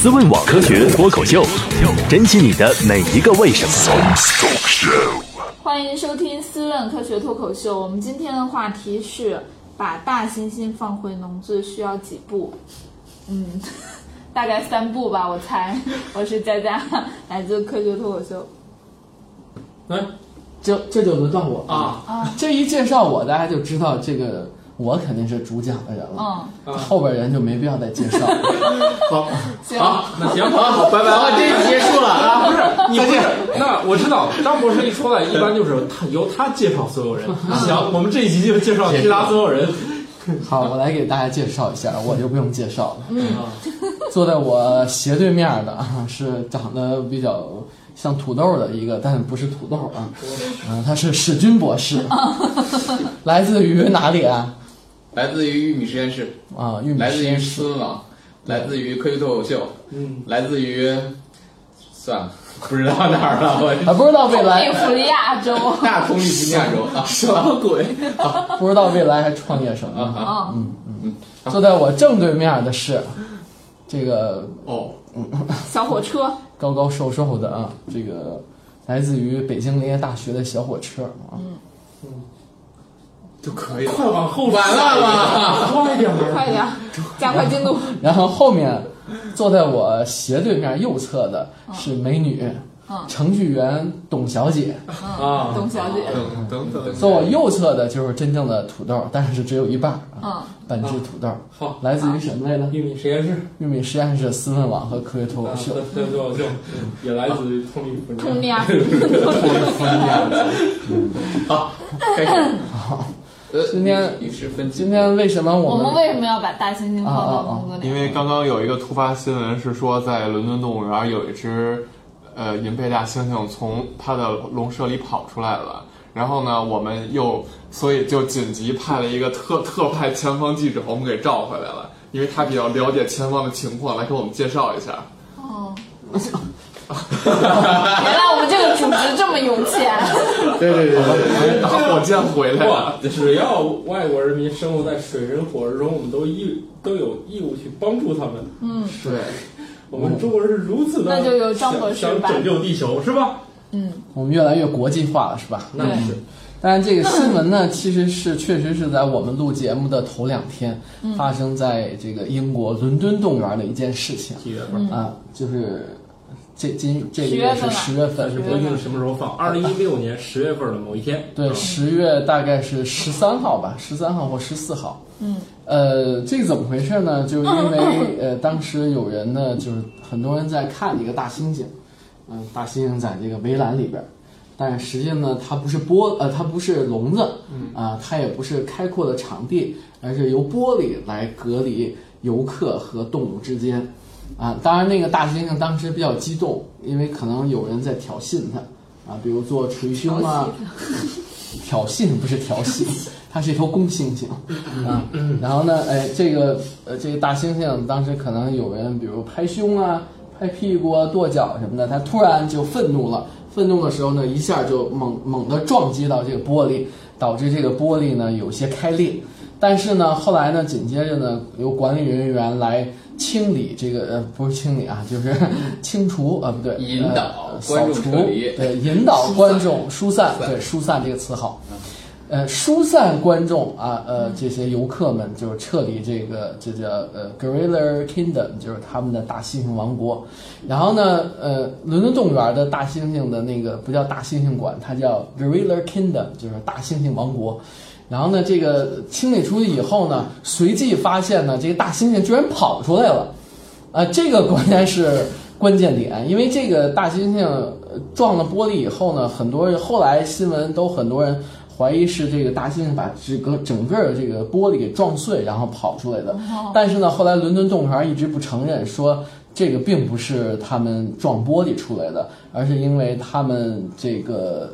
思问网科学脱口秀，珍惜你的每一个为什么。欢迎收听《思问科学脱口秀》。我们今天的话题是把大猩猩放回笼子需要几步？嗯，大概三步吧，我猜。我是佳佳，来自科学脱口秀。来这这就轮到我啊啊！这一介绍我，大家就知道这个我肯定是主讲的人了。嗯，后边人就没必要再介绍了。好，行好，那行，好，拜拜，好，这个结束了啊！不是，你不是，那我知道，张博士一出来，一般就是他由他介绍所有人。行，我们这一集就介绍其他所有人。好，我来给大家介绍一下，我就不用介绍了。嗯，坐在我斜对面的啊，是长得比较像土豆的一个，但不是土豆啊，嗯，他是史军博士，来自于哪里啊？来自于玉米实验室，啊，玉米来自于实验室思问网，来自于科学脱口秀，嗯，来自于算了，不知道哪儿了，我啊，不知道未来，利福利亚州。大同利福尼亚州啊，什么鬼？不知道未来还创业什么呢？啊嗯嗯，坐在我正对面的是这个哦，小火车。高高瘦瘦的啊，这个来自于北京林业大学的小火车啊，就可以了。快往后完了吧？快点儿！快点，加快进度。然后后面坐在我斜对面右侧的是美女，程序员董小姐。啊，董小姐。等等等，坐我右侧的就是真正的土豆，但是只有一半啊，嗯，本质土豆。好，来自于什么来着？玉米实验室，玉米实验室、思问网和科学脱口啊，秀。脱口秀，也来自于通利福尼亚。通利亚。好，开始。呃，今天今天为什么我们我们为什么要把大猩猩放到笼子里？因为刚刚有一个突发新闻是说，在伦敦动物园有一只呃银背大猩猩从它的笼舍里跑出来了，然后呢，我们又所以就紧急派了一个特 特派前方记者，我们给召回来了，因为他比较了解前方的情况，来给我们介绍一下。哦。原来我们这个组织这么有钱。对对对对，打火箭回来。了，只要外国人民生活在水深火热中，我们都义都有义务去帮助他们。嗯，对，我们中国人是如此的，那就由张博士想拯救地球，是吧？嗯，我们越来越国际化了，是吧？那是。但是这个新闻呢，其实是确实是在我们录节目的头两天，嗯。发生在这个英国伦敦动物园的一件事情。几月份？啊，就是这今这个月是月份吧十月份但是，不一定什么时候放。二零一六年十月份的某一天，对，十月大概是十三号吧，十三号或十四号。嗯，呃，这个怎么回事呢？就是因为 呃，当时有人呢，就是很多人在看一个大猩猩，嗯、大猩猩在这个围栏里边儿，但是实际上呢，它不是玻呃，它不是笼子，啊、它也不是开阔的场地，而是由玻璃来隔离游客和动物之间。啊，当然那个大猩猩当时比较激动，因为可能有人在挑衅它，啊，比如做捶胸啊，挑衅不是调戏，它是一头公猩猩啊。然后呢，哎，这个呃，这个大猩猩当时可能有人比如拍胸啊、拍屁股啊、跺脚什么的，它突然就愤怒了。愤怒的时候呢，一下就猛猛地撞击到这个玻璃，导致这个玻璃呢有些开裂。但是呢，后来呢，紧接着呢，由管理人员来清理这个呃，不是清理啊，就是清除啊，不对，引导呃扫除对，引导观众疏散，散对，疏散这个词好。呃，疏散观众啊，呃，这些游客们就是撤离这个，这叫呃 Gorilla Kingdom，就是他们的大猩猩王国。然后呢，呃，伦敦动物园的大猩猩的那个不叫大猩猩馆，它叫 Gorilla Kingdom，就是大猩猩王国。然后呢，这个清理出去以后呢，随即发现呢，这个大猩猩居然跑出来了。啊，这个关键是 关键点，因为这个大猩猩呃撞了玻璃以后呢，很多人后来新闻都很多人怀疑是这个大猩猩把这个整个这个玻璃给撞碎，然后跑出来的。但是呢，后来伦敦动物园一直不承认，说这个并不是他们撞玻璃出来的，而是因为他们这个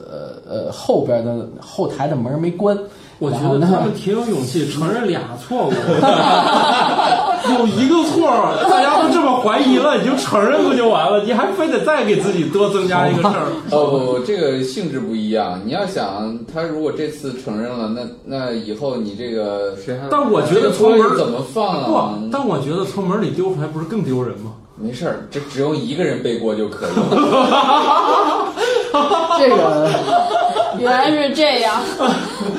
呃呃后边的后台的门没关。我觉得他们挺有勇气承认俩错误，有一个错儿，大家都这么怀疑了，你就承认不就完了？你还非得再给自己多增加一个事儿？哦不不，这个性质不一样。你要想，他如果这次承认了，那那以后你这个谁还？但我觉得从门怎么放啊不，？但我觉得从门里丢出来不是更丢人吗？没事儿，这只用一个人背锅就可以了。这个原来是这样。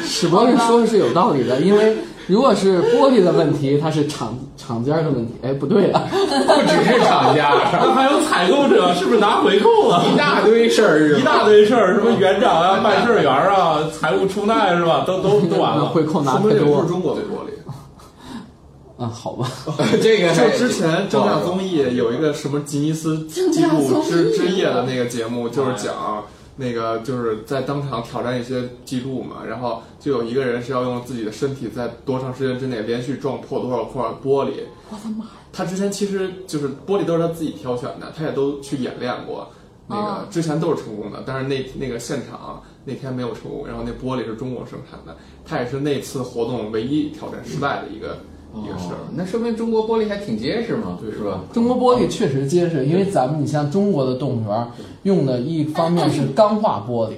史博士说的是有道理的，因为如果是玻璃的问题，它是厂厂家的问题。哎，不对啊，不只是厂家，那还有采购者是不是拿回扣了？一大堆事儿一大堆事儿，什么园长啊、办事员啊、财务出纳是吧？都都都完了。回扣拿说明这不太多是中国的玻璃。啊，好吧，这个就之前正大综艺有一个什么吉尼斯纪录之之夜的那个节目，就是讲那个就是在当场挑战一些记录嘛，然后就有一个人是要用自己的身体在多长时间之内连续撞破多少块玻璃。我的妈！他之前其实就是玻璃都是他自己挑选的，他也都去演练过。那哦个之前都是成功的，但是那那个现场那天没有成功，然后那玻璃是中国生产的，他也是那次活动唯一挑战失败的一个、一哦。那说明中国玻璃还挺结实嘛，对是吧？中国玻璃确实结实，因为咱们你像中国的动物园用的一方面是钢化玻璃，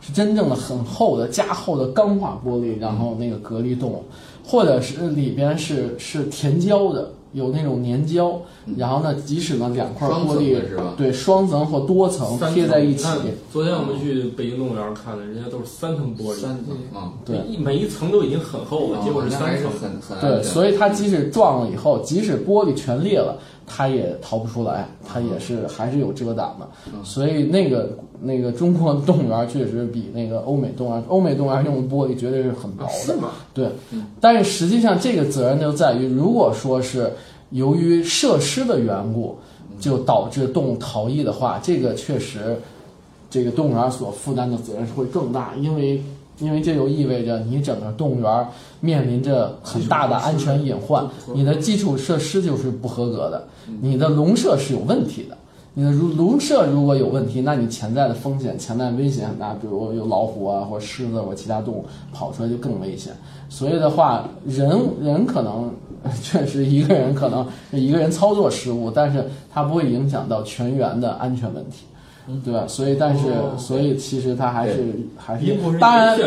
是真正的很厚的加厚的钢化玻璃，然后那个隔离动物，或者是里边是是填胶的，有那种粘胶，然后呢，即使呢两块玻璃的是吧？对双层或多层贴在一起。昨天我们去北京动物园看的，人家都是三层玻璃，三层啊，对。一每一层都已经很厚了，结果是那还是三层。很很对，所以它即使撞了以后，即使玻璃全裂了，它也逃不出来，它也是还是有遮挡的。所以那个那个中国动物园确实比那个欧美动物园，欧美动物园用的玻璃绝对是很薄的。对，但是实际上这个责任就在于，如果说是由于设施的缘故，就导致动物逃逸的话，这个确实，这个动物园所负担的责任是会更大，因为因为这就意味着你整个动物园面临着很大的安全隐患，你的基础设施就是不合格的，你的笼舍是有问题的。你的如笼舍如果有问题，那你潜在的风险、潜在危险，很大比如有老虎啊，或者狮子或其他动物跑出来就更危险。所以的话，人 人可能确实一个人可能一个人操作失误，但是它不会影响到全员的安全问题，对吧？所以，但是，所以其实他还是还是当然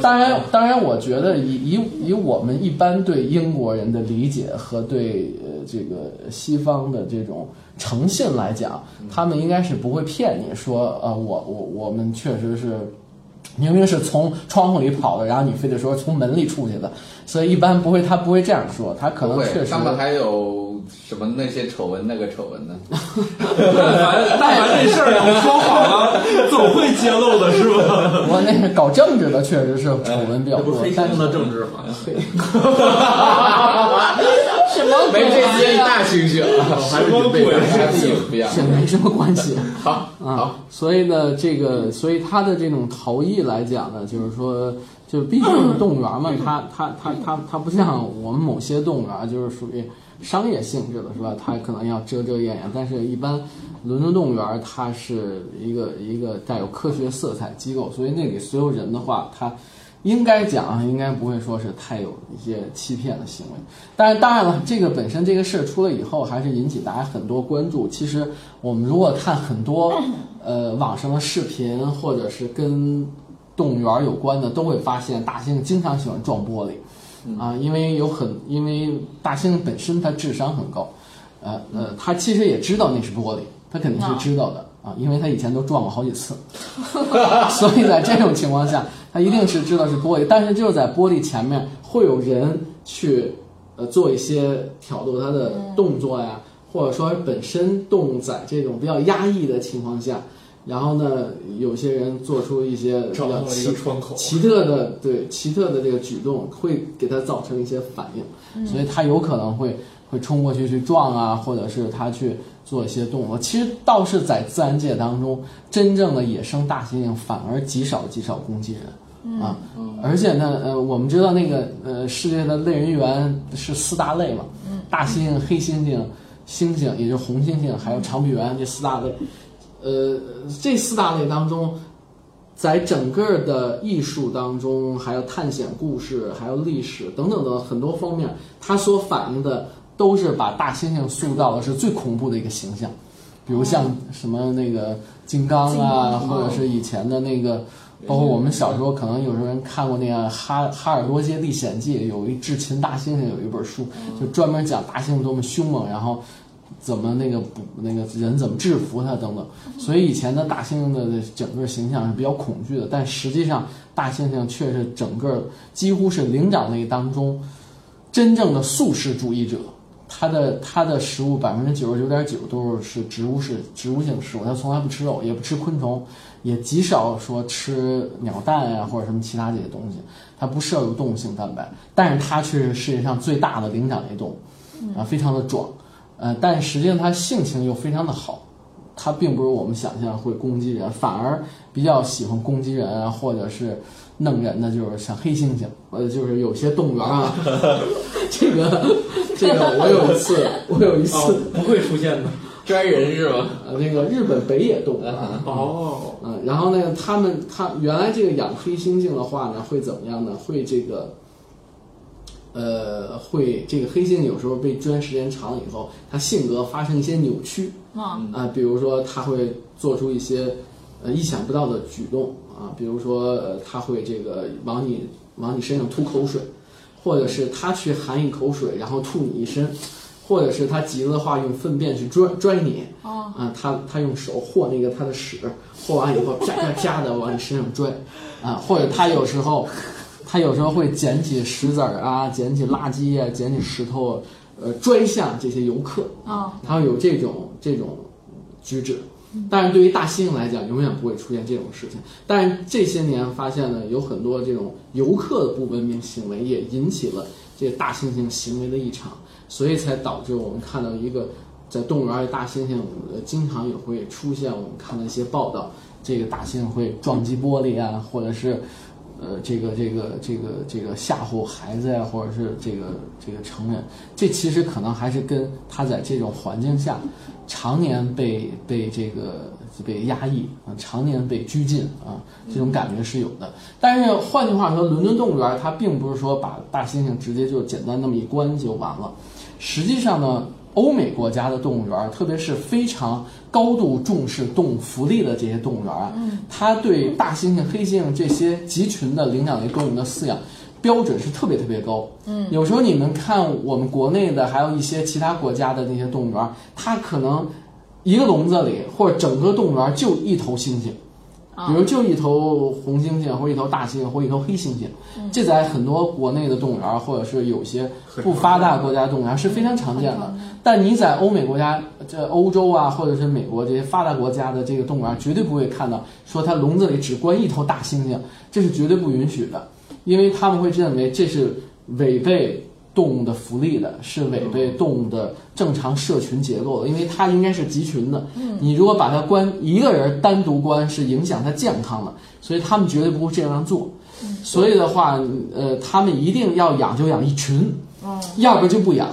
当然，当然，我觉得以以以我们一般对英国人的理解和对呃这个西方的这种诚信来讲，他们应该是不会骗你说，呃，我我我们确实是。明明是从窗户里跑的，然后你非得说从门里出去的，所以一般不会，他不会这样说，他可能确实他们还有什么那些丑闻那个丑闻呢？但凡但凡这事儿有说谎了，总会揭露的，是吧？我那个搞政治的确实是丑闻比较多，黑猩猩的政治吗？什么没这？些大猩猩，还是准备还是不一样。这没什么关系。好，啊，所以呢，这个，所以它的这种逃逸来讲呢，就是说，就毕竟动物园嘛，它它它它它不像我们某些动物园，就是属于商业性质的，是吧？它可能要遮遮掩掩，但是一般伦敦动物园它是一个一个带有科学色彩机构，所以那里所有人的话，它。应该讲，应该不会说是太有一些欺骗的行为。但是当然了，这个本身这个事儿出了以后，还是引起大家很多关注。其实我们如果看很多呃网上的视频，或者是跟动物园有关的，都会发现大猩猩经常喜欢撞玻璃啊，因为有很因为大猩猩本身它智商很高，呃呃，它其实也知道那是玻璃，它肯定是知道的。啊，因为它以前都撞过好几次，所以在这种情况下，它一定是知道是玻璃，但是就是在玻璃前面会有人去呃做一些挑逗它的动作呀，或者说本身动物在这种比较压抑的情况下，然后呢，有些人做出一些比找到了一较奇窗口。奇特的对奇特的这个举动，会给他造成一些反应，所以他有可能会会冲过去去撞啊，或者是他去做一些动作。其实倒是在自然界当中，真正的野生大猩猩反而极少极少攻击人。啊，而且呢，呃，我们知道那个呃，世界的类人猿是四大类嘛，大猩猩、黑猩猩、猩猩，也就是红猩猩，还有长臂猿这四大类。呃，这四大类当中，在整个的艺术当中，还有探险故事，还有历史等等的很多方面，它所反映的都是把大猩猩塑造的是最恐怖的一个形象，比如像什么那个金刚啊，刚或者是以前的那个。包括我们小时候可能有时候人看过那个《哈哈尔多街历险记》，有一智擒大猩猩有一本书，就专门讲大猩猩多么凶猛，然后怎么那个不那个人怎么制服它等等。所以以前的大猩猩的整个形象是比较恐惧的，但实际上大猩猩却是整个几乎是灵长类当中真正的素食主义者。它的它的食物百分之九十九点九都是是植物是植物性食物，它从来不吃肉，也不吃昆虫，也极少说吃鸟蛋呀、或者什么其他这些东西。它不摄入动物性蛋白，但是它却是世界上最大的灵长类动物，啊，非常的壮，呃，但实际上它性情又非常的好，它并不是我们想象会攻击人，反而比较喜欢攻击人啊，或者是弄人的，就是像黑猩猩，呃，就是有些动物园啊，这个这个我有一次，我有一次，哦，不会出现的。拽人是吧？呃，那个日本北野动啊，哦，嗯，然后呢，他们他原来这个养黑猩猩的话呢，会怎么样呢？会这个，呃，会这个黑猩猩有时候被圈时间长了以后，它性格发生一些扭曲啊啊、比如说它会做出一些呃意想不到的举动啊，比如说呃他会这个往你往你身上吐口水，或者是它去含一口水然后吐你一身。或者是它急了的话，用粪便去拽拽你，啊啊，他他用手和那个它的屎，和完以后啪啪啪的往你身上拽，啊，或者它有时候，他有时候会捡起石子儿啊，捡起垃圾啊，捡起石头，呃，拽向这些游客，啊他会有这种这种举止。但是对于大猩猩来讲，永远不会出现这种事情。但是这些年发现呢，有很多这种游客的不文明行为，也引起了这个大猩猩行为的异常，所以才导致我们看到一个在动物园里大猩猩，呃，经常也会出现我们看到一些报道，这个大猩猩会撞击玻璃啊，或者是呃，这个这个这个这个吓唬孩子呀，或者是这个这个成人，这其实可能还是跟他在这种环境下常年被被这个被压抑啊，常年被拘禁啊，这种感觉是有的。但是换句话说，伦敦动物园它并不是说把大猩猩直接就简单那么一关就完了，实际上呢。欧美国家的动物园，特别是非常高度重视动物福利的这些动物园啊，它对大猩猩、黑猩猩这些集群的领养类动物的饲养标准是特别特别高。嗯，有时候你们看我们国内的，还有一些其他国家的那些动物园，它可能一个笼子里或者整个动物园就一头猩猩。比如就一头红猩猩，或一头大猩猩，或一头黑猩猩，这在很多国内的动物园，或者是有些不发达国家动物园是非常常见的。但你在欧美国家，这欧洲啊，或者是美国这些发达国家的这个动物园，绝对不会看到说它笼子里只关一头大猩猩，这是绝对不允许的，因为他们会认为这是违背动物的福利的，是违背动物的正常社群结构的，因为它应该是集群的。你如果把它关一个人单独关，是影响它健康的，所以他们绝对不会这样做。所以的话，呃，他们一定要养就养一群，要不就不养。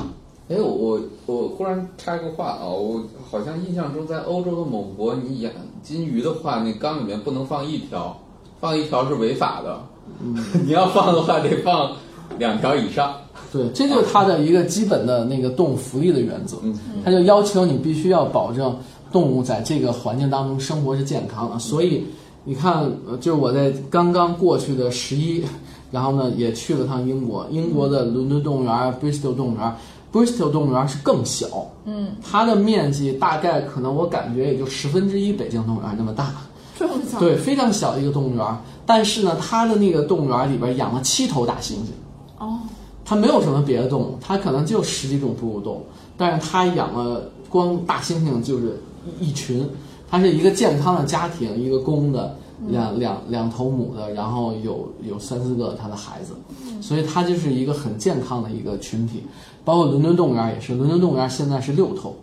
哎，我我忽然插一个话啊，我好像印象中在欧洲的某国，你养金鱼的话，那缸里面不能放一条，放一条是违法的。你要放的话，得放两条以上。对，这就是它的一个基本的那个动物福利的原则，它就要求你必须要保证动物在这个环境当中生活是健康的。所以你看，呃就是我在刚刚过去的十一，然后呢也去了趟英国，英国的伦敦动物园、Bristol 动物园。Bristol 动物园是更小，嗯，它的面积大概可能我感觉也就十分之一北京动物园那么大，这么小，对，非常小的一个动物园。但是呢，它的那个动物园里边养了七头大猩猩，哦，它没有什么别的动物，它可能就十几种哺乳动物，但是它养了光大猩猩就是一群，它是一个健康的家庭，一个公的，两两两头母的，然后有有三四个它的孩子，所以它就是一个很健康的一个群体。包括伦敦动物园也是，伦敦动物园现在是六头，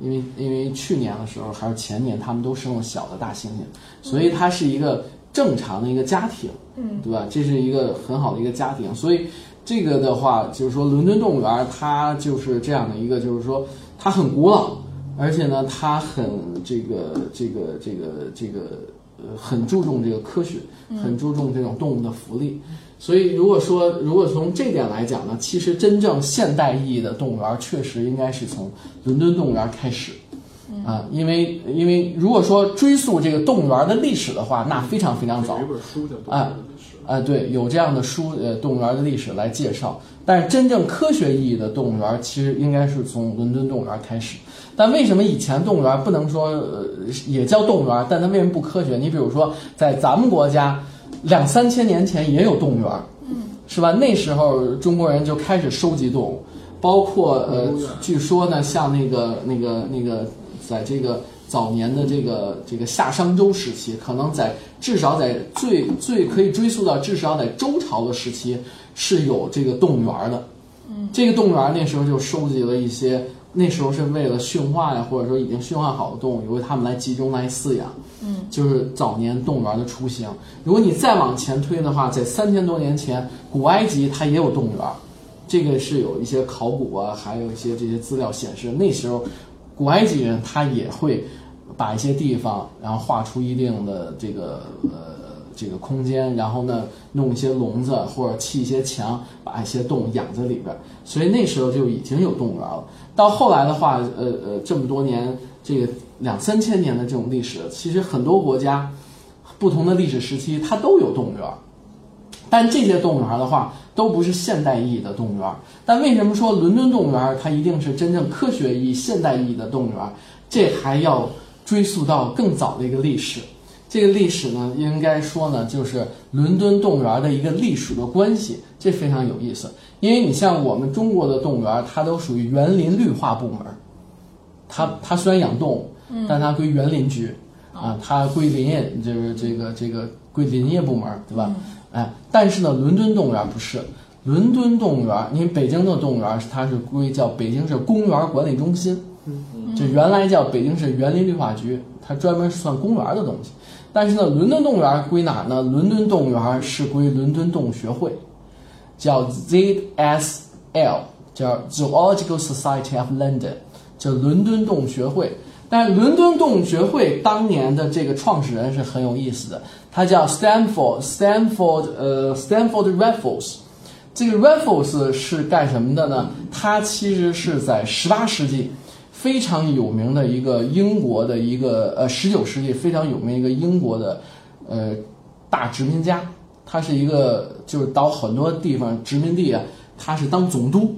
因为因为去年的时候还是前年，他们都生了小的大猩猩，所以它是一个正常的一个家庭，嗯，对吧？这是一个很好的一个家庭，所以这个的话，就是说伦敦动物园它就是这样的一个，就是说它很古老，而且呢，它很这个这个这个这个呃很注重这个科学，很注重这种动物的福利。所以如果说如果从这点来讲呢，其实真正现代意义的动物园确实应该是从伦敦动物园开始。啊，因为因为如果说追溯这个动物园的历史的话，那非常非常早有一。本书叫《动物啊的历史》。啊，对，有这样的书，呃，动物园的历史来介绍。但是真正科学意义的动物园，其实应该是从伦敦动物园开始。但为什么以前动物园不能说，呃，也叫动物园，但它为什么不科学？你比如说，在咱们国家，两三千年前也有动物园，嗯，是吧？那时候中国人就开始收集动物，包括呃，据说呢，像那个那个那个，在这个早年的这个这个夏商周时期，可能在至少在最最可以追溯到至少在周朝的时期是有这个动物园的。嗯，这个动物园那时候就收集了一些，那时候是为了驯化呀，或者说已经驯化好的动物，由他们来集中来饲养。嗯，就是早年动物园的雏形。如果你再往前推的话，在三千多年前，古埃及它也有动物园。这个是有一些考古啊，还有一些这些资料显示，那时候古埃及人他也会把一些地方，然后画出一定的这个呃这个空间，然后呢弄一些笼子或者砌一些墙，把一些动物养在里边。所以那时候就已经有动物园了。到后来的话，呃呃，这么多年这个两三千年的这种历史，其实很多国家不同的历史时期它都有动物园。但这些动物园的话，都不是现代意义的动物园。但为什么说伦敦动物园它一定是真正科学意义、现代意义的动物园？这还要追溯到更早的一个历史。这个历史呢，应该说呢，就是伦敦动物园的一个隶属的关系，这非常有意思。因为你像我们中国的动物园，它都属于园林绿化部门，它它虽然养动物，但它归园林局啊，它归林业，就是这个这个归林业部门，对吧？哎，但是呢，伦敦动物园不是。伦敦动物园，因为北京的动物园它是归叫北京市公园管理中心，就原来叫北京市园林绿化局，它专门是算公园的东西。但是呢，伦敦动物园归哪呢？伦敦动物园是归伦敦动物学会，叫 ZSL，叫 Zoological Society of London，叫伦敦动物学会。但伦敦动物学会当年的这个创始人是很有意思的，他叫 Stanford Stanford 呃 Stanford Raffles。这个 Raffles 是干什么的呢？他其实是在十八世纪非常有名的一个英国的一个呃十九世纪非常有名一个英国的呃大殖民家，他是一个就是到很多地方殖民地啊，他是当总督。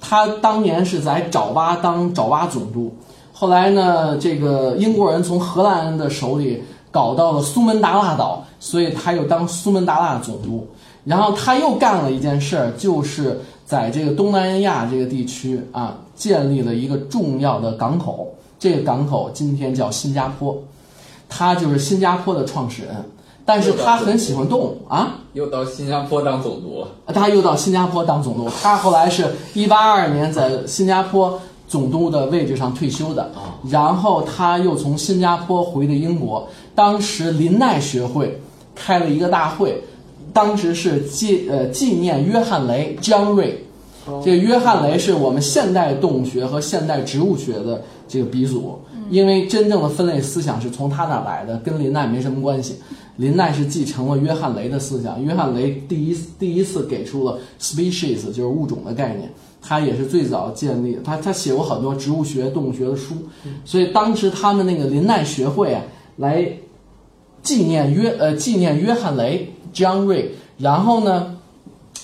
他当年是在爪哇当爪哇总督，后来呢，这个英国人从荷兰的手里搞到了苏门答腊岛，所以他又当苏门答腊总督。然后他又干了一件事儿，就是在这个东南亚这个地区啊，建立了一个重要的港口。这个港口今天叫新加坡，他就是新加坡的创始人。但是他很喜欢动物啊，又到新加坡当总督了。他又到新加坡当总督。他后来是一八二二年在新加坡总督的位置上退休的，然后他又从新加坡回的英国。当时林奈学会开了一个大会，当时是纪呃纪念约翰雷 John Ray。这个约翰雷是我们现代动物学和现代植物学的这个鼻祖，因为真正的分类思想是从他那来的，跟林奈没什么关系。林奈是继承了约翰雷的思想，约翰雷第一第一次给出了 species 就是物种的概念，他也是最早建立，他他写过很多植物学、动物学的书，所以当时他们那个林奈学会啊，来纪念约呃纪念约翰雷 John Ray，然后呢，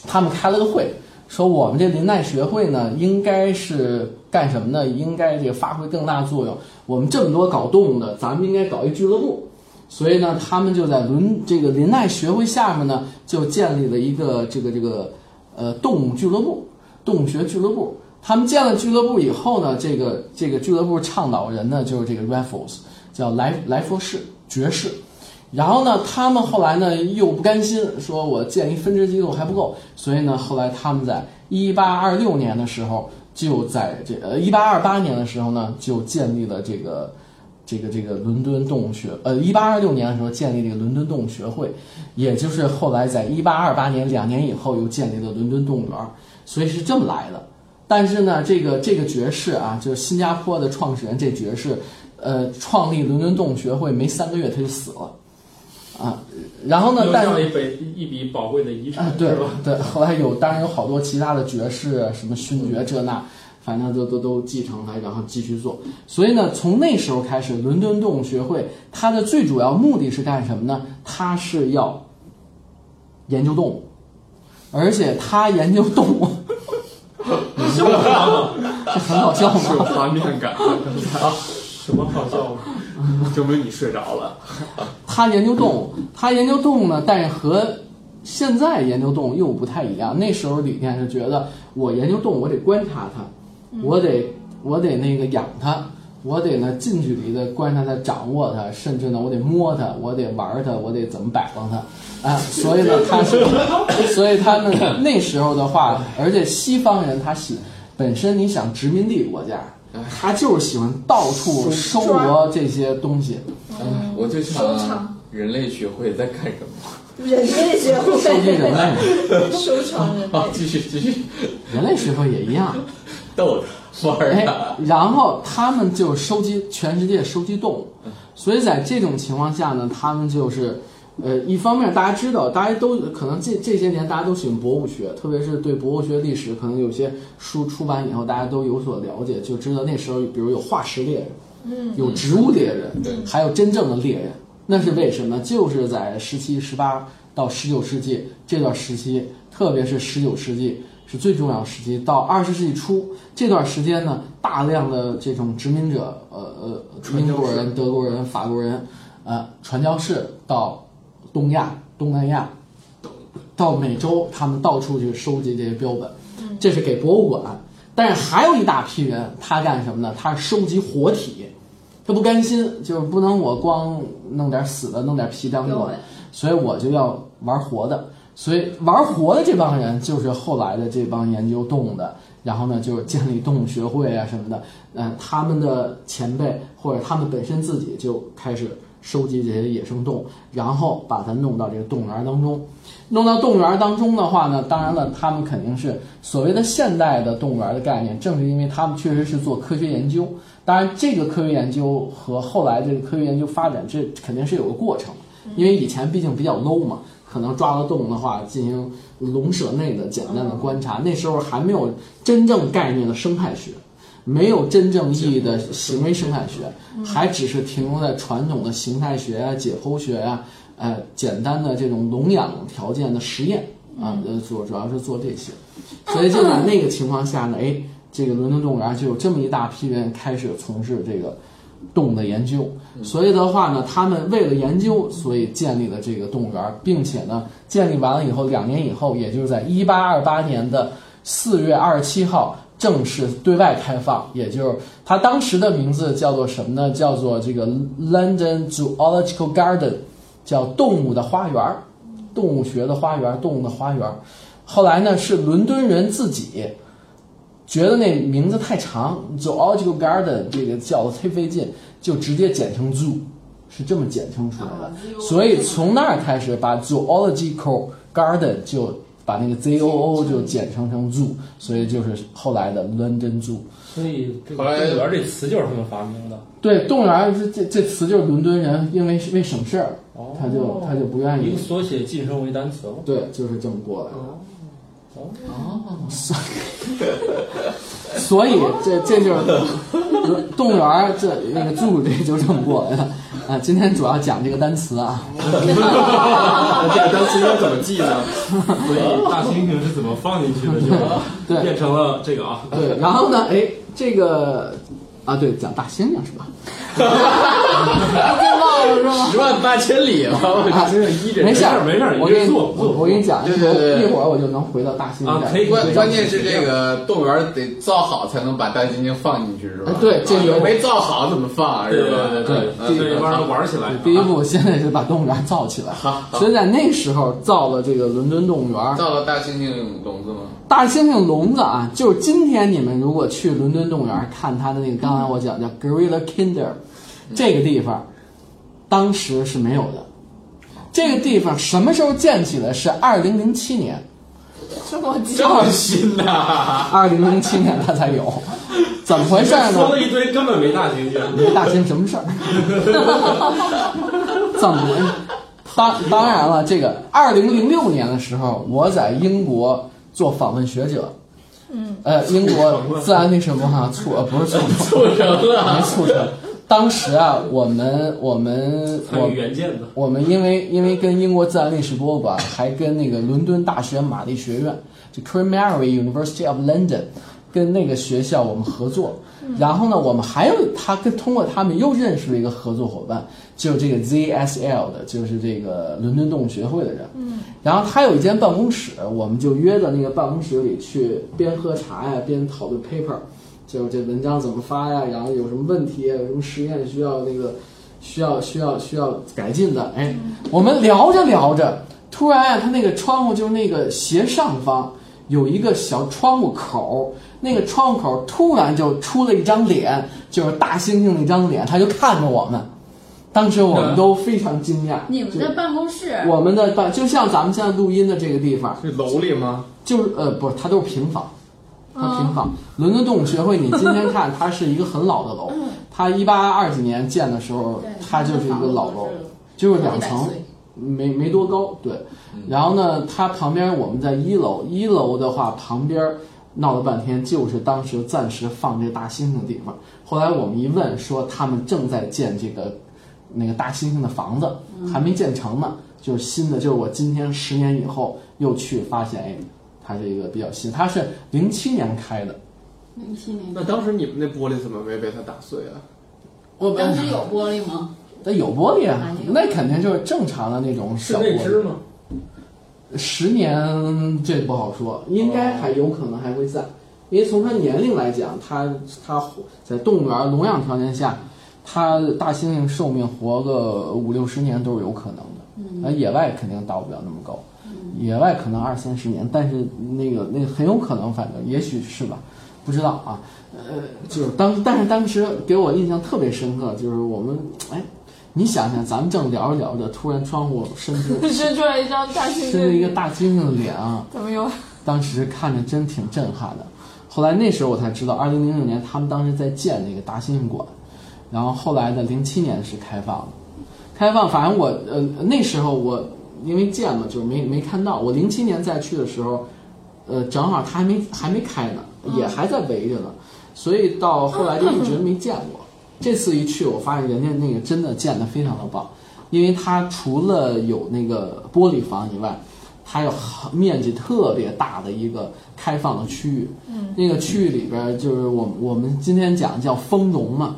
他们开了个会，说我们这林奈学会呢，应该是干什么呢？应该这个发挥更大作用。我们这么多搞动物的，咱们应该搞一俱乐部。所以呢，他们就在伦这个林奈学会下面呢，就建立了一个这个这个呃动物俱乐部，动物学俱乐部。他们建了俱乐部以后呢，这个这个俱乐部倡导人呢就是这个 Raffles，叫莱莱佛士爵士。然后呢，他们后来呢又不甘心，说我建一分支机构还不够，所以呢，后来他们在一八二六年的时候，就在这呃一八二八年的时候呢，就建立了这个这个这个伦敦动物学，呃一八二六年的时候建立这个伦敦动物学会，也就是后来在一八二八年两年以后又建立了伦敦动物园，所以是这么来的。但是呢，这个这个爵士啊，就是新加坡的创始人，这爵士呃创立伦敦动物学会没三个月他就死了，啊，然后呢，留但是下了一笔一笔宝贵的遗产，，啊对吧？对，后来有当然有好多其他的爵士啊，什么勋爵这那，反正都都都继承来，然后继续做。所以呢，从那时候开始，伦敦动物学会它的最主要目的是干什么呢？它是要研究动物，而且它研究动物，什么好这很好笑是有吗？画面感 啊，什么好笑吗？证明你睡着了。他研究动物，他研究动物呢，但是和现在研究动物又不太一样。那时候李念是觉得，我研究动物，我得观察它，我得我得那个养它，我得呢近距离的观察它、掌握它，甚至呢我得摸它，我得玩它，我得怎么摆放它啊。所以呢，他是，所以他们那时候的话，而且西方人他喜本身你想殖民地国家。他就是喜欢到处收罗这些东西，我就想人类学会在干什么？人类学会。收集人类。收藏人类。好，，继续继续。人类学会也一样，逗他玩儿哎。，然后他们就收集全世界收集动物，所以在这种情况下呢，他们就是，呃，一方面大家知道，大家都可能这这些年大家都喜欢博物学，特别是对博物学历史，可能有些书出版以后，大家都有所了解，就知道那时候比如有化石猎人，嗯，有植物猎人，对。还有真正的猎人，那是为什么？就是在十七、十八到十九世纪这段时期，特别是十九世纪是最重要的时期，到二十世纪初这段时间呢，大量的这种殖民者，呃呃，英国人、德国人、法国人，呃，传教士到东亚、东南亚，到美洲，他们到处去收集这些标本，这是给博物馆。但是还有一大批人，他干什么呢？他是收集活体，他不甘心，就是不能我光弄点死的，弄点皮当做对，所以我就要玩活的。所以玩活的这帮人，就是后来的这帮研究动物的，然后呢，就是建立动物学会啊什么的。嗯、他们的前辈或者他们本身自己就开始收集这些野生动物，然后把它弄到这个动物园当中。弄到动物园当中的话呢，当然了，他们肯定是所谓的现代的动物园的概念，正是因为他们确实是做科学研究。当然，这个科学研究和后来这个科学研究发展，这肯定是有个过程，因为以前毕竟比较 low 嘛，可能抓到动物的话进行笼舍内的简单的观察，那时候还没有真正概念的生态学。没有真正意义的行为生态学，还只是停留在传统的形态学啊、解剖学啊，呃，简单的这种笼养条件的实验啊，呃，主主要是做这些。所以就在那个情况下呢，哎，这个伦敦动物园就有这么一大批人开始从事这个动物的研究。所以的话呢，他们为了研究，所以建立了这个动物园，并且呢，建立完了以后，两年以后，也就是在一八二八年的四月二十七号。正式对外开放，也就是它当时的名字叫做什么呢？叫做这个 London Zoological Garden，叫动物的花园儿，动物学的花园，动物的花园。后来呢，是伦敦人自己觉得那名字太长，Zoological Garden 这个叫的忒费劲，就直接简称 Zoo，是这么简称出来的。所以从那儿开始，把 Zoological Garden 就把那个 Z O O 就简称成 Zoo，所以就是后来的 London Zoo。所以后来动物园这词就是他们发明的。对，动物园这这这词就是伦敦人，因为为省事儿，哦他就他就不愿意一个。缩写晋升为单词了。对，就是这么过来的。哦，所以这这就是动物园这那个住这就这么过来的啊。今天主要讲这个单词啊，这个单词应该怎么记呢？所以大猩猩是怎么放进去的，就对变成了这个啊。对，然后呢，哎，这个啊，对，讲大猩猩是吧？是吗？十万八千里了，我啊真是一人没事儿，没事儿我给你做做我我给你讲，对对对一会儿我就能回到大猩猩啊可以关关键是这个动物园得造好才能把大猩猩放进去，是吧哎？对这个啊没造好怎么放啊？对是吧？对对对，嗯这一帮人玩起来。第一步现在是把动物园造起来，所以在那时候造了这个伦敦动物园。造了大猩猩笼子吗？大猩猩笼子啊，就是今天你们如果去伦敦动物园看它的那个，刚才我讲叫 Gorilla Kinder，这个地方当时是没有的。这个地方什么时候建起的？是二零零七年，这么记这么新呐！二零零七年它才有。怎么回事呢？说了一堆根本没大猩猩。没大猩什么事儿？怎么回事？当当然了，这个二零零六年的时候，我在英国做访问学者。嗯，呃，英国自然那什么哈促呃不是促 促成了没促成。当时啊，我们我们我原件的，我们因为因为跟英国自然历史博物馆，还跟那个伦敦大学玛丽学院，就 Queen Mary University of London，跟那个学校我们合作。然后呢，我们还有他跟通过他们又认识了一个合作伙伴，就是这个 ZSL 的，就是这个伦敦动物学会的人。嗯。然后他有一间办公室，我们就约到那个办公室里去，边喝茶呀，边讨论 paper。就这文章怎么发呀？然后有什么问题，有什么实验需要那个需要需要需要改进的？哎，我们聊着聊着，突然啊，他那个窗户就是那个斜上方有一个小窗户口，那个窗户口突然就出了一张脸，就是大猩猩的一张脸，他就看着我们，当时我们都非常惊讶。你们的办公室，我们的办就像咱们现在录音的这个地方，是楼里吗？就是呃不是，它都是平房，它平房。伦敦动物学会，你今天看它是一个很老的楼，它一八二几年建的时候，它就是一个老楼，就是两层，没没多高，对。然后呢，它旁边我们在一楼，一楼的话旁边闹了半天，就是当时暂时放这大猩猩的地方。后来我们一问，说他们正在建这个那个大猩猩的房子，还没建成呢，就是新的。就是我今天十年以后又去发现，哎，它是一个比较新，它是零七年开的。零七年，那当时你们那玻璃怎么没被它打碎啊？我当时有玻璃吗？那有玻璃啊那肯定就是正常的那种小玻璃。那只吗？十年这不好说，应该还有可能还会在，因为从它年龄来讲，它它活在动物园笼养条件下，它大猩猩寿命活个五六十年都是有可能的。嗯，那，野外肯定到不了那么高，野外可能二三十年，但是那个那个很有可能，反正也许是吧，不知道啊。呃，就是当但是当时给我印象特别深刻，就是我们哎，你想想，咱们正聊着聊着，突然窗户伸出 伸出来一张大猩猩伸了一个，大猩猩的脸啊！怎么有？当时看着真挺震撼的。后来那时候我才知道，二零零六年他们当时在建那个大猩猩馆，然后后来的零七年是开放的。开放，反正我呃那时候我因为建嘛，就是没没看到。我零七年再去的时候，呃，正好它还没还没开呢，也还在围着呢，所以到后来就一直没见过。这次一去，我发现人家那个真的建的非常的棒，因为它除了有那个玻璃房以外，它有很面积特别大的一个开放的区域。嗯，那个区域里边儿就是我我们今天讲叫丰容嘛。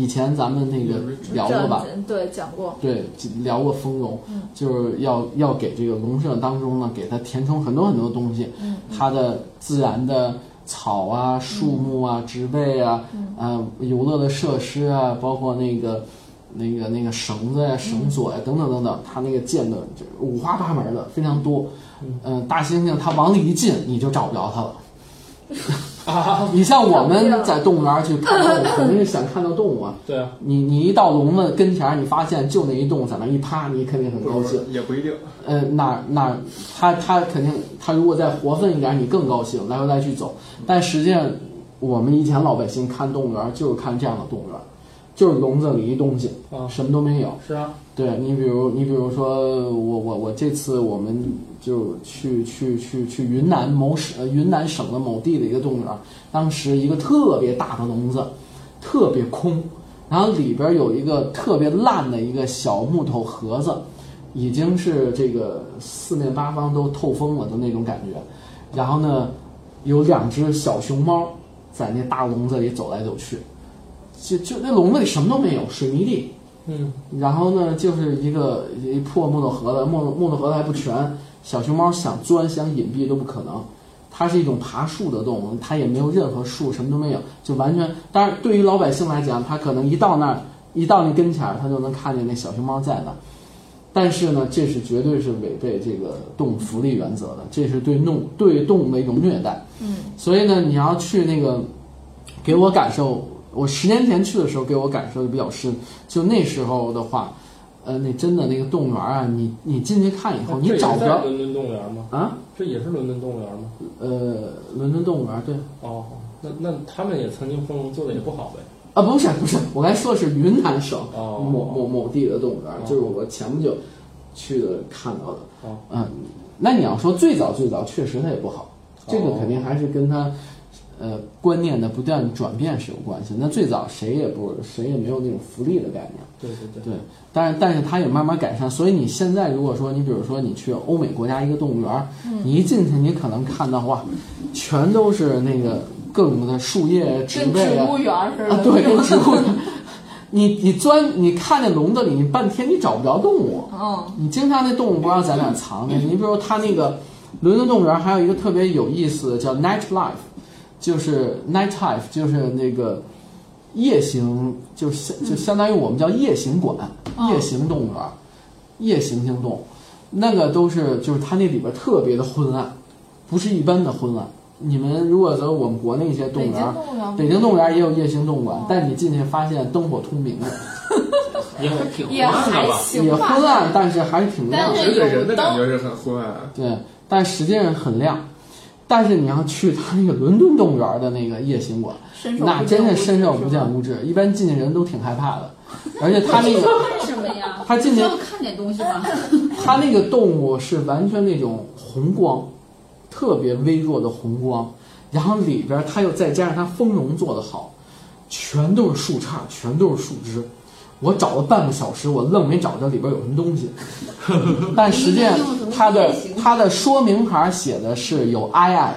嗯，以前咱们那个聊过吧？对，讲过。对，聊过丰容，就是要要给这个笼舍当中呢，给它填充很多很多东西，它的自然的草啊、树木啊、植被啊，啊、游乐的设施啊，包括那个那个那个绳子呀、绳索呀等等等等，它那个建的就五花八门的非常多。嗯、大猩猩它往里一进，你就找不着它了。你像我们在动物园去看动物，肯定是想看到动物啊。对啊，你你一到笼子跟前儿，你发现就那一动物在那一趴，你肯定很高兴。也不一定。呃，那那它它肯定，它如果再活分一点，你更高兴，来回来去走。但实际上，我们以前老百姓看动物园就是看这样的动物园，就是笼子里一东西，啊什么都没有。是啊，对你比如你比如说我我我这次我们就去去去去云南某省云南省的某地的一个动物园，当时一个特别大的笼子，特别空，然后里边有一个特别烂的一个小木头盒子，已经是这个四面八方都透风了的那种感觉，然后呢，有两只小熊猫在那大笼子里走来走去，就就那笼子里什么都没有，水泥地。嗯，然后呢，就是一个一破木头盒子，木木头盒子还不全，小熊猫想钻想隐蔽都不可能。它是一种爬树的动物，它也没有任何树，什么都没有，就完全。当然，对于老百姓来讲，他可能一到那儿，一到那跟前儿，他就能看见那小熊猫在那儿。但是呢，这是绝对是违背这个动物福利原则的，这是对动对动物的一种虐待。嗯，所以呢，你要去那个，给我感受，我十年前去的时候给我感受就比较深。就那时候的话，呃，那真的那个动物园啊，你你进去看以后，你找不着在伦敦动物园吗？啊。这也是伦敦动物园吗？呃，伦敦动物园对，哦，那那他们也曾经丰容做的也不好呗。啊，不是不是，我刚才说的是云南省哦某某某地的动物园，哦就是我前不久去的看到的。哦嗯，那你要说最早最早，确实它也不好，这个哦肯定还是跟它呃观念的不断转变是有关系。那最早谁也不谁也没有那种福利的概念。对对对，对，但是但是它也慢慢改善，所以你现在如果说你比如说你去欧美国家一个动物园儿，你一进去你可能看到哇，全都是那个各种的树叶、植跟被啊植物园似的。啊，对，跟植物园。你你钻你看那笼子里，你半天你找不着动物，嗯，你经常那动物不知道在哪儿藏着。你比如它那个伦敦动物园还有一个特别有意思的叫 night life，就是 night life，就是那个夜行，就相就相当于我们叫夜行馆、夜行动物园、夜行性动物，那个都是就是它那里边特别的昏暗，不是一般的昏暗。你们如果说我们国内一些动物园，北京动物园也有夜行动物馆，但你进去发现灯火通明的，也还挺也还慢的吧？也昏暗，但是还是挺亮的。但是觉得人的有灯感觉是很昏暗。对，但实际上很亮。但是你要去他那个伦敦动物园的那个夜行馆，那真是伸手不见五指，一般进去人都挺害怕的。而且他那个 看什么呀？他进去需要看点东西吗？它那个动物是完全那种红光，特别微弱的红光，然后里边它又再加上它丰容做得好，全都是树杈，全都是树枝。我找了半个小时，我愣没找着里边有什么东西。但实际上它的它的说明牌写的是有 i i，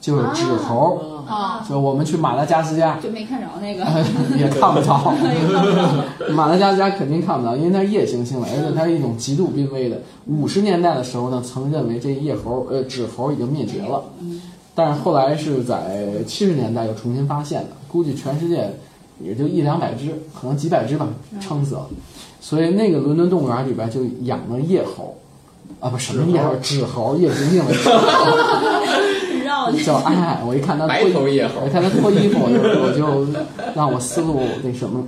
就是指猴，啊，就我们去马达加斯加就没看着那个。也看不 着。马达加斯加肯定看不着，因为它是夜行性的，而且它是一种极度濒危的。五十年代的时候呢，曾认为这夜猴呃纸猴已经灭绝了，但是后来是在七十年代又重新发现的，估计全世界也就一两百只，可能几百只吧，撑死了。所以那个伦敦动物园里边就养了夜猴，啊不什么夜猴，纸猴，夜行性的。叫哎，我一看他脱白衣头夜猴我一看他脱衣服，我就我就让我思路那什么，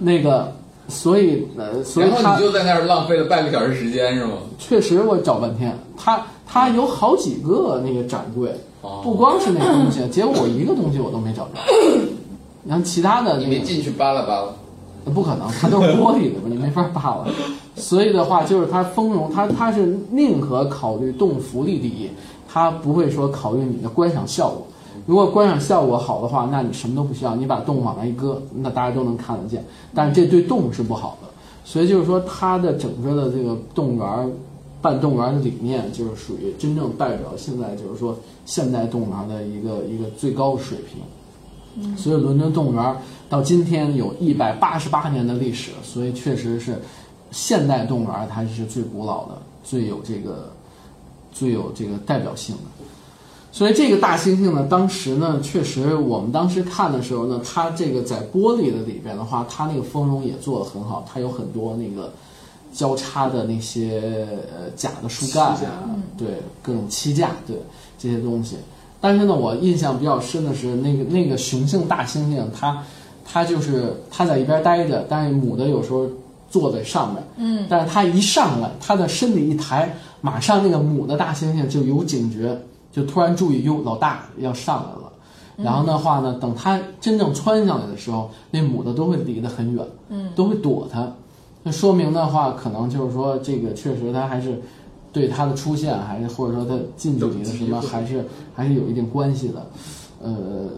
那个，所以呃，所以然后他你就在那儿浪费了半个小时时间是吗？确实我找半天，他他有好几个那个展柜，哦不光是那东西，结果我一个东西我都没找着，然后其他的你进去扒拉扒拉。不可能，它都是玻璃的嘛，你没法扒拉。所以的话，就是它丰容，它它是宁可考虑动物福利第一，它不会说考虑你的观赏效果。如果观赏效果好的话，那你什么都不需要，你把动物往那一搁，那大家都能看得见。但是这对动物是不好的，所以就是说，它的整个的这个动物园儿办动物园儿的理念，就是属于真正代表现在就是说现代动物园儿的一个一个最高水平。所以伦敦动物园到今天有一百八十八年的历史，所以确实是现代动物园它是最古老的、最有这个、最有这个代表性的。所以这个大猩猩呢，当时呢，确实我们当时看的时候呢，它这个在玻璃的里边的话，它那个丰容也做得很好，它有很多那个交叉的那些呃假的树干啊，对各种漆架，对这些东西。但是呢，我印象比较深的是那个那个雄性大猩猩，它它就是它在一边待着，但是母的有时候坐在上面，嗯，但是它一上来，它的身体一抬，马上那个母的大猩猩就有警觉，就突然注意，哟，老大要上来了。然后的话呢，等它真正窜上来的时候，那母的都会离得很远，嗯，都会躲它。那说明的话，可能就是说这个确实它还是对它的出现，还是或者说它近距离的什么，还是还是有一定关系的。呃，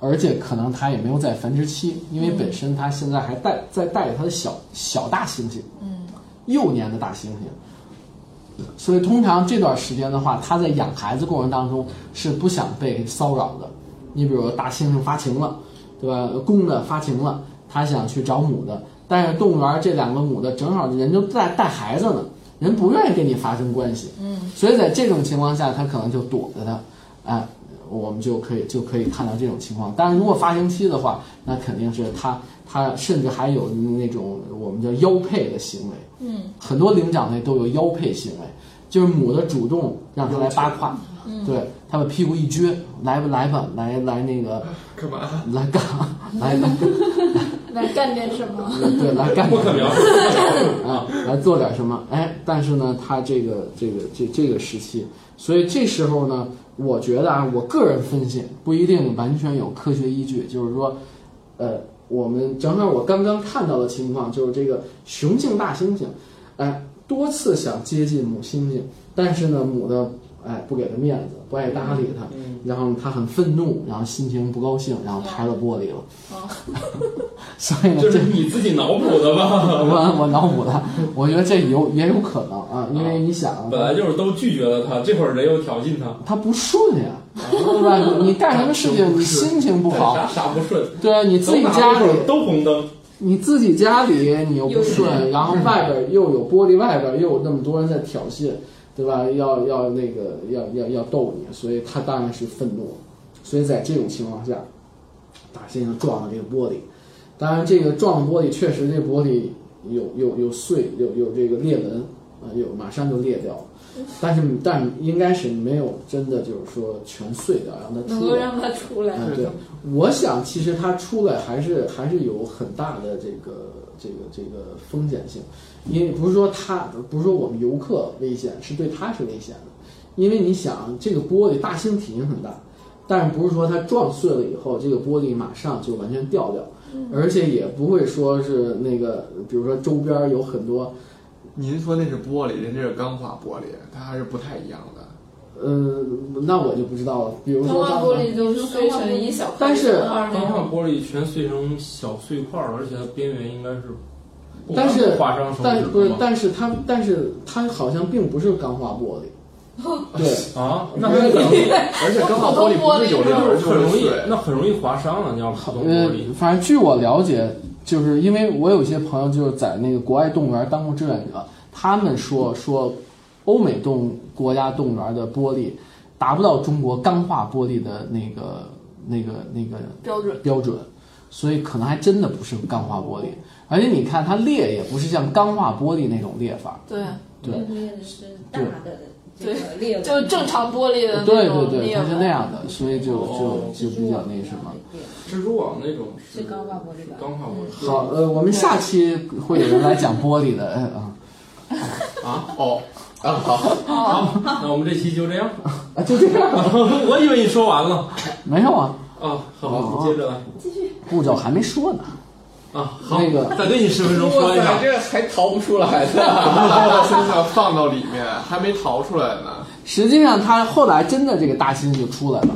而且可能它也没有在繁殖期，因为本身它现在还带在带着它的小小大猩猩，嗯，幼年的大猩猩。所以通常这段时间的话，它在养孩子过程当中是不想被骚扰的。你比如大猩猩发情了，对吧？公的发情了，它想去找母的，但是动物园这两个母的正好人就在带孩子呢，人不愿意跟你发生关系，嗯，所以在这种情况下，他可能就躲着它，哎，我们就可以就可以看到这种情况。当然，如果发情期的话，那肯定是他他甚至还有那种我们叫腰配的行为，嗯，很多灵长类都有腰配行为，就是母的主动让他来扒胯，对，他把屁股一撅，来吧来吧，来来那个干嘛？来干，来来来 干点什么？对来干不可描述。啊，来做点什么？哎，但是呢，他这个这个这这个时期，所以这时候呢，我觉得啊，我个人分析不一定完全有科学依据，就是说，呃，我们正好我刚刚看到的情况就是这个雄性大猩猩，哎，多次想接近母猩猩，但是呢，母的哎不给他面子，不爱搭理他，然后他很愤怒，然后心情不高兴，然后拍了玻璃了。所以呢，这是你自己脑补的吧？我我脑补的，我觉得这有也有可能啊，因为你想啊，本来就是都拒绝了他，这会儿人又挑衅他，他不顺呀，对吧？你你干什么事情 你心情不好，啥啥不顺，对啊，你自己家里都红灯，你自己家里你又不顺，然后外边又有玻璃外边又有那么多人在挑衅，对吧？要要那个要要要逗你，所以他当然是愤怒。所以在这种情况下，大猩猩撞了这个玻璃。当然，这个撞玻璃确实这玻璃有有有碎，有有这个裂纹啊，有马上就裂掉了。但是但应该是没有真的就是说全碎掉，让它出来。能够让它出来。嗯，对，我想其实它出来还是还是有很大的这个这个这个风险性，因为不是说它不是说我们游客危险，是对它是危险的，因为你想这个玻璃大兴体型很大，但是不是说它撞碎了以后这个玻璃马上就完全掉掉，而且也不会说是那个比如说周边有很多您说那是玻璃，人家是钢化玻璃，它还是不太一样的。呃，那我就不知道了，比如说钢说化玻璃就碎成一小块但是钢化。玻璃全碎成小碎块了，而且它边缘应该是不但是但不是？但是它但是它好像并不是钢化玻璃，对。啊，那它可能而且钢化玻璃不是有裂纹很容易那很容易划伤了。你要普通玻呃璃，，反正据我了解，就是因为我有些朋友就是在那个国外动物园当过志愿者，他们说说欧美动国家动物园的玻璃达不到中国钢化玻璃的那个那个那个标准标准，所以可能还真的不是钢化玻璃。而且你看它裂也不是像钢化玻璃那种裂法，对，对裂的是大的对就正常玻璃的对那种对对，它是那样的，所以就就哦就比较那什么。蜘蛛网那种是钢化玻璃吧？钢化玻璃。好，呃，我们下期会有人来讲玻璃的，嗯啊。啊哦，啊，好，好，那我们这期就这样。啊，就这样，我以为你说完了没有啊，啊，好，你接着来步骤还没说呢。啊。好，那个再给你十分钟说，一下。这还逃不出来的。把猩猩放到里面，还没逃出来呢。实际上，他后来真的这个大猩猩就出来了。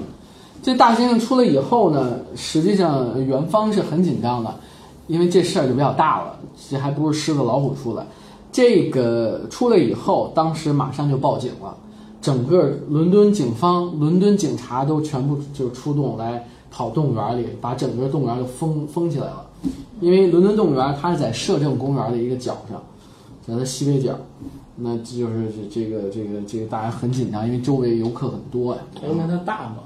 这大猩猩出来以后呢，实际上元芳是很紧张的，因为这事儿就比较大了，这还不是狮子老虎出来。这个出来以后，当时马上就报警了，整个伦敦警方、伦敦警察都全部就出动来跑动物园里，把整个动物园就封封起来了。因为伦敦动物园它是在摄政公园的一个角上，在它西北角，那这就是这这个这个这个大家很紧张，因为周围游客很多呀。哎，那它大吗？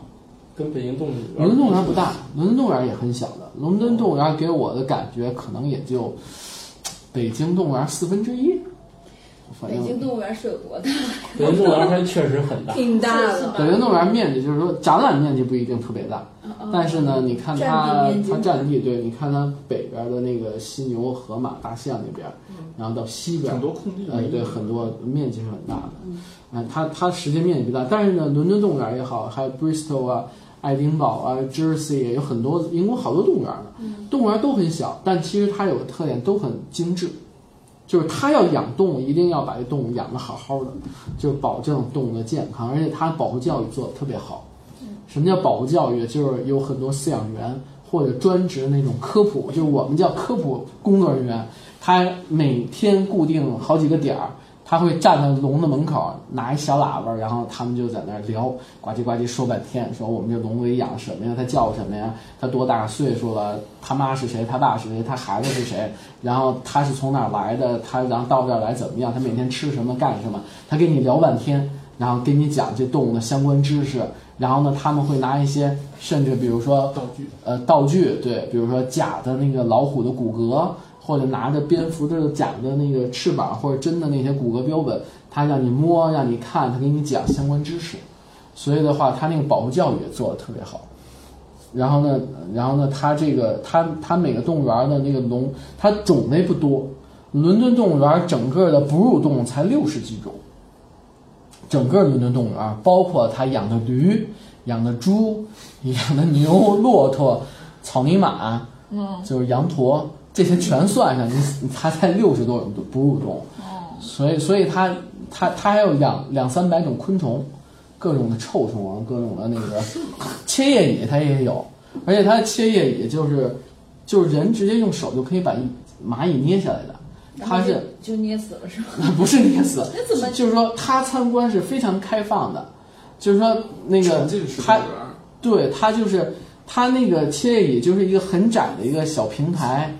跟北京动物园伦敦动物园不大，伦敦动物园也很小的。伦敦动物园给我的感觉可能也就北京动物园四分之一，反北京动物园是有多大？北京动物园还确实很大。挺大的，北京动物园面积就是说展览面积不一定特别大，但是呢，你看它它占地，对，你看它北边的那个犀牛、河马、大象那边，然后到西边很多空地呃，对，很多面积是很大的。嗯，它它实际面积不大，但是呢，伦敦动物园也好，还有 Bristol 啊、爱丁堡啊、Jersey 也有很多，英国好多动物园呢。动物园都很小，但其实它有个特点，都很精致。就是他要养动物，一定要把这动物养得好好的，就保证动物的健康，而且他保护教育做得特别好。什么叫保护教育？就是有很多饲养员或者专职那种科普，就是我们叫科普工作人员，他每天固定好几个点儿，他会站在笼子门口，拿一小喇叭，然后他们就在那儿聊，呱唧呱唧说半天，说我们这笼子里养什么呀，它叫什么呀，它多大岁数了，他妈是谁，他爸是谁，他孩子是谁，然后他是从哪儿来的，他然后到这儿来怎么样，他每天吃什么干什么，他跟你聊半天，然后跟你讲这动物的相关知识，然后呢，他们会拿一些甚至比如说道具，呃道具，对，比如说假的那个老虎的骨骼，或者拿着蝙蝠的假的那个翅膀，或者真的那些骨骼标本，他让你摸，让你看，他给你讲相关知识。所以的话，他那个保护教育也做得特别好。然后呢，然后呢，他这个他他每个动物园的那个龙，它种类不多。伦敦动物园整个的哺乳动物才六十几种，整个伦敦动物园，包括他养的驴、养的猪、养的牛、骆驼、草泥马，嗯，就是羊驼，这些全算上，你他才六十多种哺乳动物。所以，所以它它它还有两两三百种昆虫，各种的臭虫啊，各种的那个 切叶蚁它也有，而且它的切叶蚁就是就是人直接用手就可以把蚂蚁捏下来的，它是就捏死了是吗？不是捏死 那怎么，就是说它参观是非常开放的，就是说那个它对，它就是它那个切叶蚁就是一个很窄的一个小平台，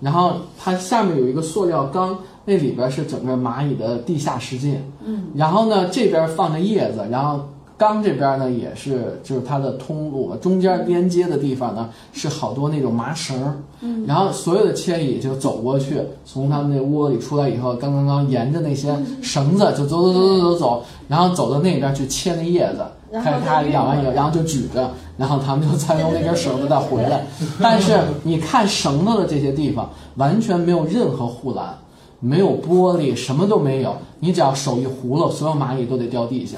然后它下面有一个塑料缸，那里边是整个蚂蚁的地下世界。嗯，然后呢这边放着叶子，然后缸这边呢也是就是它的通路，中间连接的地方呢是好多那种麻绳儿。嗯，然后所有的切蚁就走过去，从他们那窝里出来以后，刚刚刚沿着那些绳子就走走走走走走，然后走到那边去切那叶子。然后开始它再养完以后，然后就举着，然后他们就再用那根绳子再回来。但是你看绳子的这些地方，完全没有任何护栏，没有玻璃，什么都没有。你只要手一糊了，所有蚂蚁都得掉地下，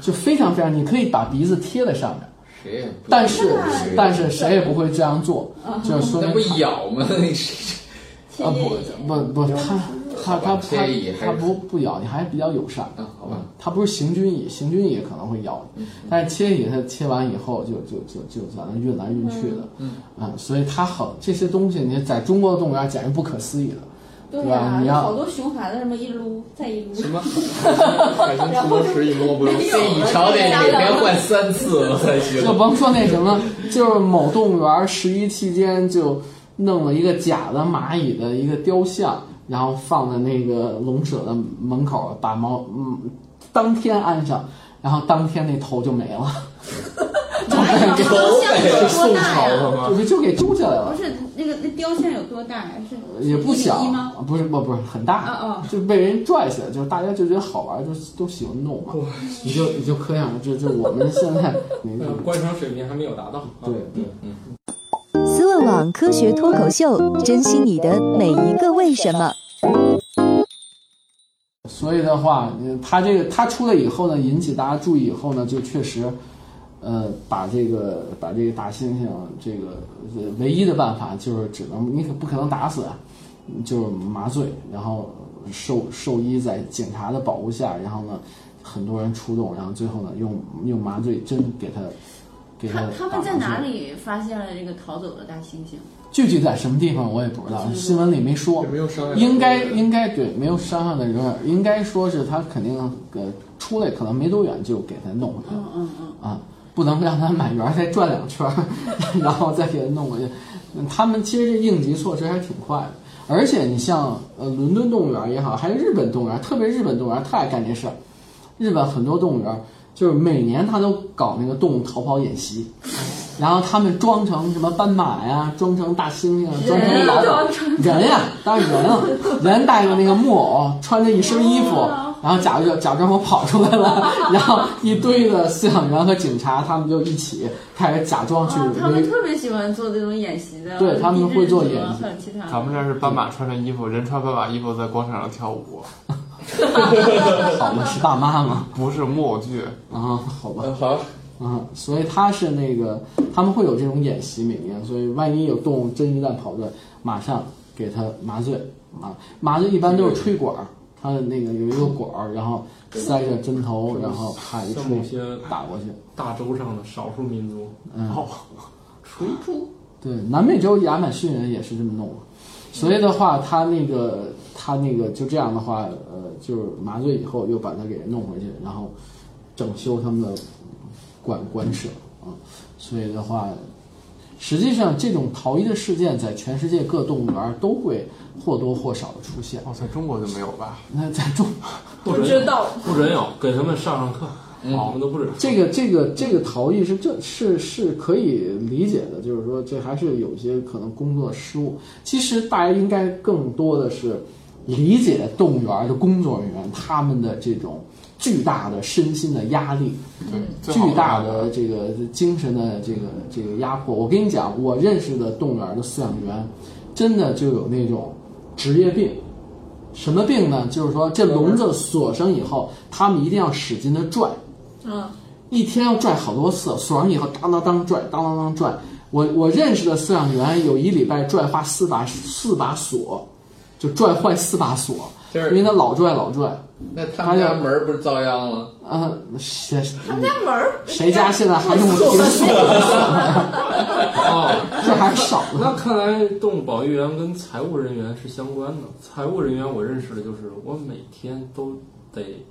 就非常非常，你可以把鼻子贴在上面，谁也但是但是谁也不会这样做，就是说那明不咬吗？那谁啊不不不，它它它它它不不咬你，还是比较友善。的？好吧，它不是行军蚁，行军蚁可能会咬你，但是切蚁它切完以后就就就就在那运来运去的，嗯啊，所以它很这些东西，你在中国的动物园简直不可思议的，对吧呀，你要好多熊孩子什么一撸再一撸，什么？海星出没时一摸不 就这蚁巢得每天换三次才行。就甭说那什么，就是某动物园十一期间就弄了一个假的蚂蚁的一个雕像，然后放在那个笼舍的门口，把猫嗯当天安上，然后当天那头就没了，就给雕像有多宋大呀？朝的吗？就就给揪下来了不。是那个那雕像有多大呀？是也不小不是不不是很大，就被人拽起来，就是大家就觉得好玩，就都喜欢弄嘛。你就你就可想而知，就我们现在 那呃个观赏水平还没有达到。啊对对，思网科学脱口秀，珍惜你的每一个为什么。所以的话，他这个他出来以后呢，引起大家注意以后呢，就确实，呃，把这个把这个大猩猩这个唯一的办法就是只能你可不可能打死啊，就是麻醉，然后兽兽医在警察的保护下，然后呢，很多人出动，然后最后呢，用用麻醉针给他给他他他们在哪里发现了这个逃走的大猩猩？具体在什么地方我也不知道，新闻里没说。没有伤害。应该应该对，没有伤害的人，应该说是他肯定呃出来可能没多远就给他弄回去了嗯嗯嗯，啊，不能让他满园再转两圈儿，然后再给他弄回去。嗯他们其实这应急措施还挺快的，而且你像呃伦敦动物园也好，还有日本动物园，特别日本动物园特爱干这事儿。日本很多动物园就是每年他都搞那个动物逃跑演习，然后他们装成什么斑马呀，装成大猩猩，装成老虎，人呀，当然人了，人带着那个木偶，穿着一身衣服，然后假装假装我跑出来了，然后一堆的饲养员和警察他们就一起开始假装去啊，他们，特别喜欢做这种演习的，对他们会做演习。咱们这是斑马穿着衣服，人穿斑马衣服在广场上跳舞，好的是大妈吗？不是木偶剧。啊，好吧。嗯，好，啊，所以他是那个他们会有这种演习每年，所以万一有动物真一旦跑出来，马上给他麻醉啊，麻醉一般都是吹管儿，它的那个有一个管儿，然后塞着针头，然后啪一吹些打过去。大洲上的少数民族，嗯哦，吹出对，南美洲亚马逊人也是这么弄的，所以的话，他那个他那个就这样的话，呃，就是麻醉以后又把它给弄回去，然后整修他们的馆馆舍啊，所以的话，实际上这种逃逸的事件在全世界各动物园都会或多或少的出现。哦，在中国就没有吧？那在中 不准知道不准有，给他们上上课，我们都不知道。这个这个这个逃逸是这是是可以理解的，就是说这还是有一些可能工作失误。其实大家应该更多的是理解动物园的工作人员他们的这种巨大的身心的压力，对，巨大的这个精神的这个这个压迫。我跟你讲，我认识的动物园的饲养员，真的就有那种职业病，什么病呢？就是说这笼子锁上以后，他们一定要使劲的拽，嗯，一天要拽好多次，锁上以后当当当拽，当当当拽。我我认识的饲养员有一礼拜拽坏四把四把锁，就拽坏四把锁，就是因为他老拽老拽。那他们家门儿不是遭殃了？啊，谁他们家门儿谁家现在还用铁锁？哦，这还少呢。那看来动物保育员跟财务人员是相关的。财务人员我认识的就是，我每天都得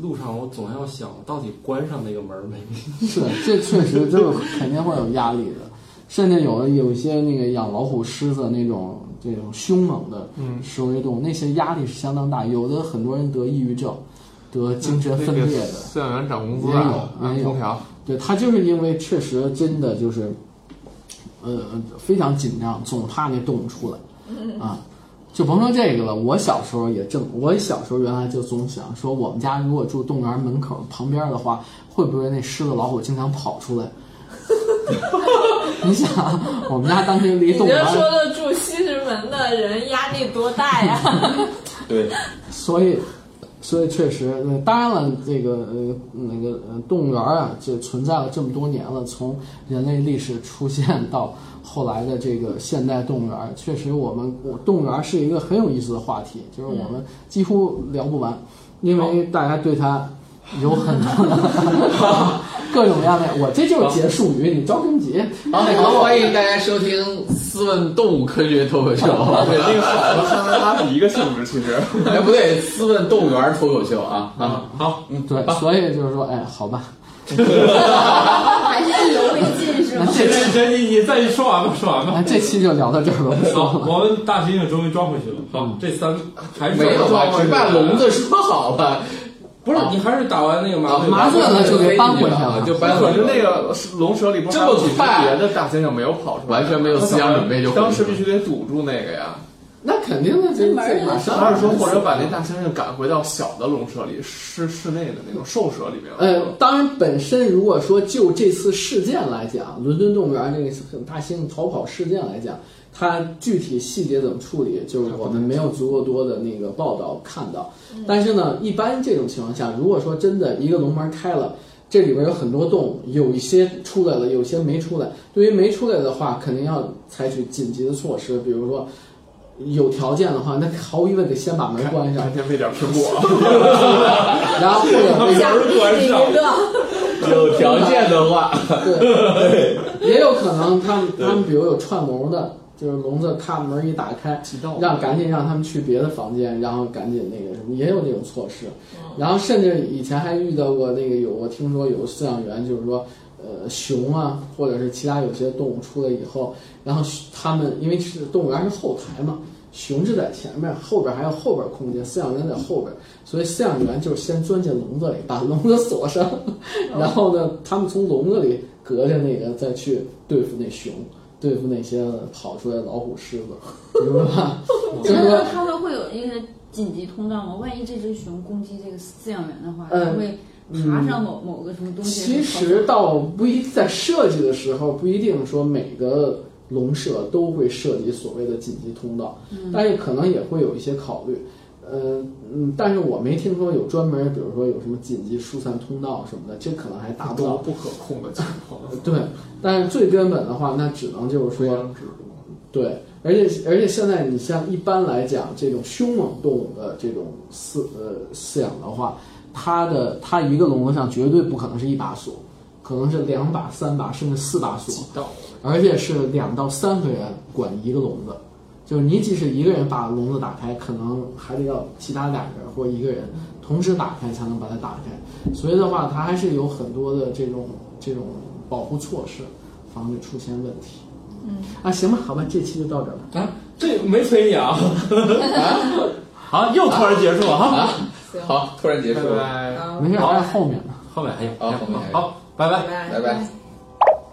路上我总要想到底关上那个门儿没？是，这确实就是肯定会有压力的，甚至有的有一些那个养老虎、狮子那种这种凶猛的嗯食肉动物，那些压力是相当大，有的很多人得抑郁症，得精神分裂的。饲养员涨工资啊，也有空调。对他就是因为确实真的就是，呃，非常紧张，总怕那动物出来，啊，就甭说这个了。我小时候也正，我小时候原来就总想说，我们家如果住动物园门口旁边的话，会不会那狮子、老虎经常跑出来？你想，我们家当时离你动物园，这说的住西直门的人压力多大呀？对，所以，所以确实，呃当然了，这个呃那个呃动物园啊，就存在了这么多年了，从人类历史出现到后来的这个现代动物园，确实我们我动物园是一个很有意思的话题，就是我们几乎聊不完，因为大家对它 有很多的 各种各样的，我这就是结束语，你着什么急？好，好，欢迎大家收听《斯问动物科学脱口秀》。对，那个好和哈是一个性质，其实。哎，不对，《斯问动物园脱口秀》啊啊，好，嗯，对，所以就是说，哎，好吧，还是意犹未尽是吗？那这期这你你再说完吧，说完吧。那这期就聊到这儿吧，不说好，了。我们大猩猩终于装回去了。好，这三还是没有吧？只把笼子说好了，不是你还是打完那个麻醉麻醉了就给搬回去了就搬回去了。可是那个龙蛇里不是还有几只别的大猩猩没有跑出来，完全没有思想准备就当时必须得堵住那个呀。那肯定的，这这马还上是说，或者把那大猩猩赶回到小的龙舍里，室室内的那种兽舍里面？呃，当然，本身如果说就这次事件来讲，伦敦动物园那个大猩猩逃跑事件来讲，它具体细节怎么处理，就是我们没有足够多的那个报道看到。但是呢，一般这种情况下，如果说真的一个笼门开了，这里边有很多动物，有一些出来了，有些没出来。对于没出来的话，肯定要采取紧急的措施，比如说。有条件的话，那毫无疑问得先把门关上天，天喂点苹果 然后或者奖励你一个，有条件的话，对，也有可能他们他们比如有串谋的，就是笼子咔门一打开，让赶紧让他们去别的房间，然后赶紧那个什么，也有这种措施。然后甚至以前还遇到过那个有，我听说有饲养员就是说，呃，熊啊，或者是其他有些动物出来以后，然后他们因为是动物园是后台嘛。熊是在前面，后边还有后边空间，饲养员在后边，所以饲养员就是先钻进笼子里，把笼子锁上，然后呢，他们从笼子里隔着那个再去对付那熊，对付那些跑出来的老虎、狮子，明白吧？就是说那他们会有一个紧急通道吗？万一这只熊攻击这个饲养员的话，嗯它会爬上某某个什么东西？其实倒不一在设计的时候不一定说每个笼舍都会设计所谓的紧急通道，但是可能也会有一些考虑。呃嗯，但是我没听说有专门，比如说有什么紧急疏散通道什么的，这可能还达不到。都不可控的情况。对，但是最根本的话，那只能就是说，对，而且而且现在你像一般来讲，这种凶猛动物的这种饲呃饲养的话，它的它一个笼子上绝对不可能是一把锁，可能是两把、三把甚至四把锁，而且是两到三个人管一个笼子。就是你即使一个人把笼子打开，可能还得要其他两个人或一个人同时打开才能把它打开。所以的话，它还是有很多的这种这种保护措施，防止出现问题。嗯啊，行吧，好吧，这期就到这儿吧。啊，这没催你啊！啊，又突然结束了哈。啊，好，突然结束了，拜。没事，还有后面呢。后面还有，好还有后面还有好，拜拜。拜拜。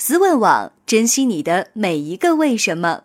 思问网，珍惜你的每一个为什么。